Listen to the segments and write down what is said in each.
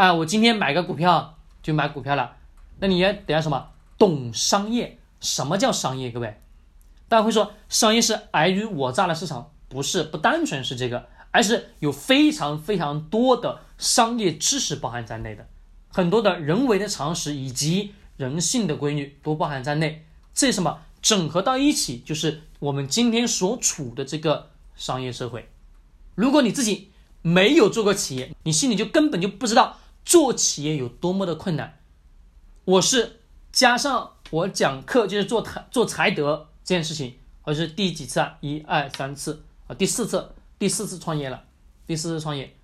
啊，我今天买个股票就买股票了，那你也得要什么懂商业？什么叫商业？各位，大家会说商业是尔虞我诈的市场，不是，不单纯是这个，而是有非常非常多的商业知识包含在内的，很多的人为的常识以及人性的规律都包含在内。这什么？整合到一起，就是我们今天所处的这个商业社会。如果你自己没有做过企业，你心里就根本就不知道做企业有多么的困难。我是加上我讲课就是做财做财德这件事情，我是第几次啊？一二三次啊，第四次，第四次创业了，第四次创业，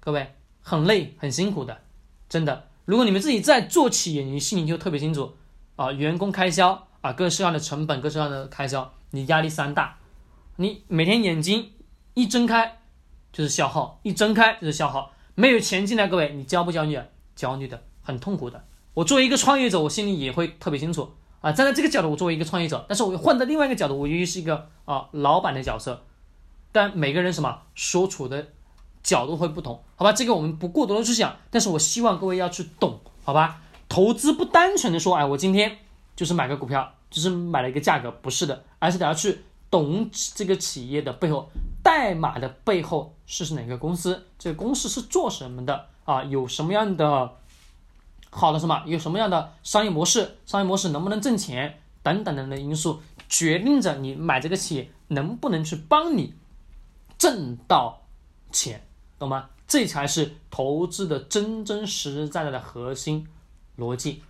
各位很累很辛苦的，真的。如果你们自己在做企业，你心里就特别清楚啊，员工开销啊，各式各样的成本，各式各样的开销，你压力山大，你每天眼睛一睁开。就是消耗，一睁开就是消耗，没有钱进来，各位，你焦不焦虑？焦虑的，很痛苦的。我作为一个创业者，我心里也会特别清楚啊。站在这个角度，我作为一个创业者，但是我又换到另外一个角度，我由于是一个啊老板的角色，但每个人什么所处的角度会不同，好吧？这个我们不过多的去想，但是我希望各位要去懂，好吧？投资不单纯的说，哎，我今天就是买个股票，就是买了一个价格，不是的，而是得要去懂这个企业的背后。代码的背后是是哪个公司？这个公司是做什么的啊？有什么样的好的什么？有什么样的商业模式？商业模式能不能挣钱？等等等等因素决定着你买这个企业能不能去帮你挣到钱，懂吗？这才是投资的真真实实在在的核心逻辑。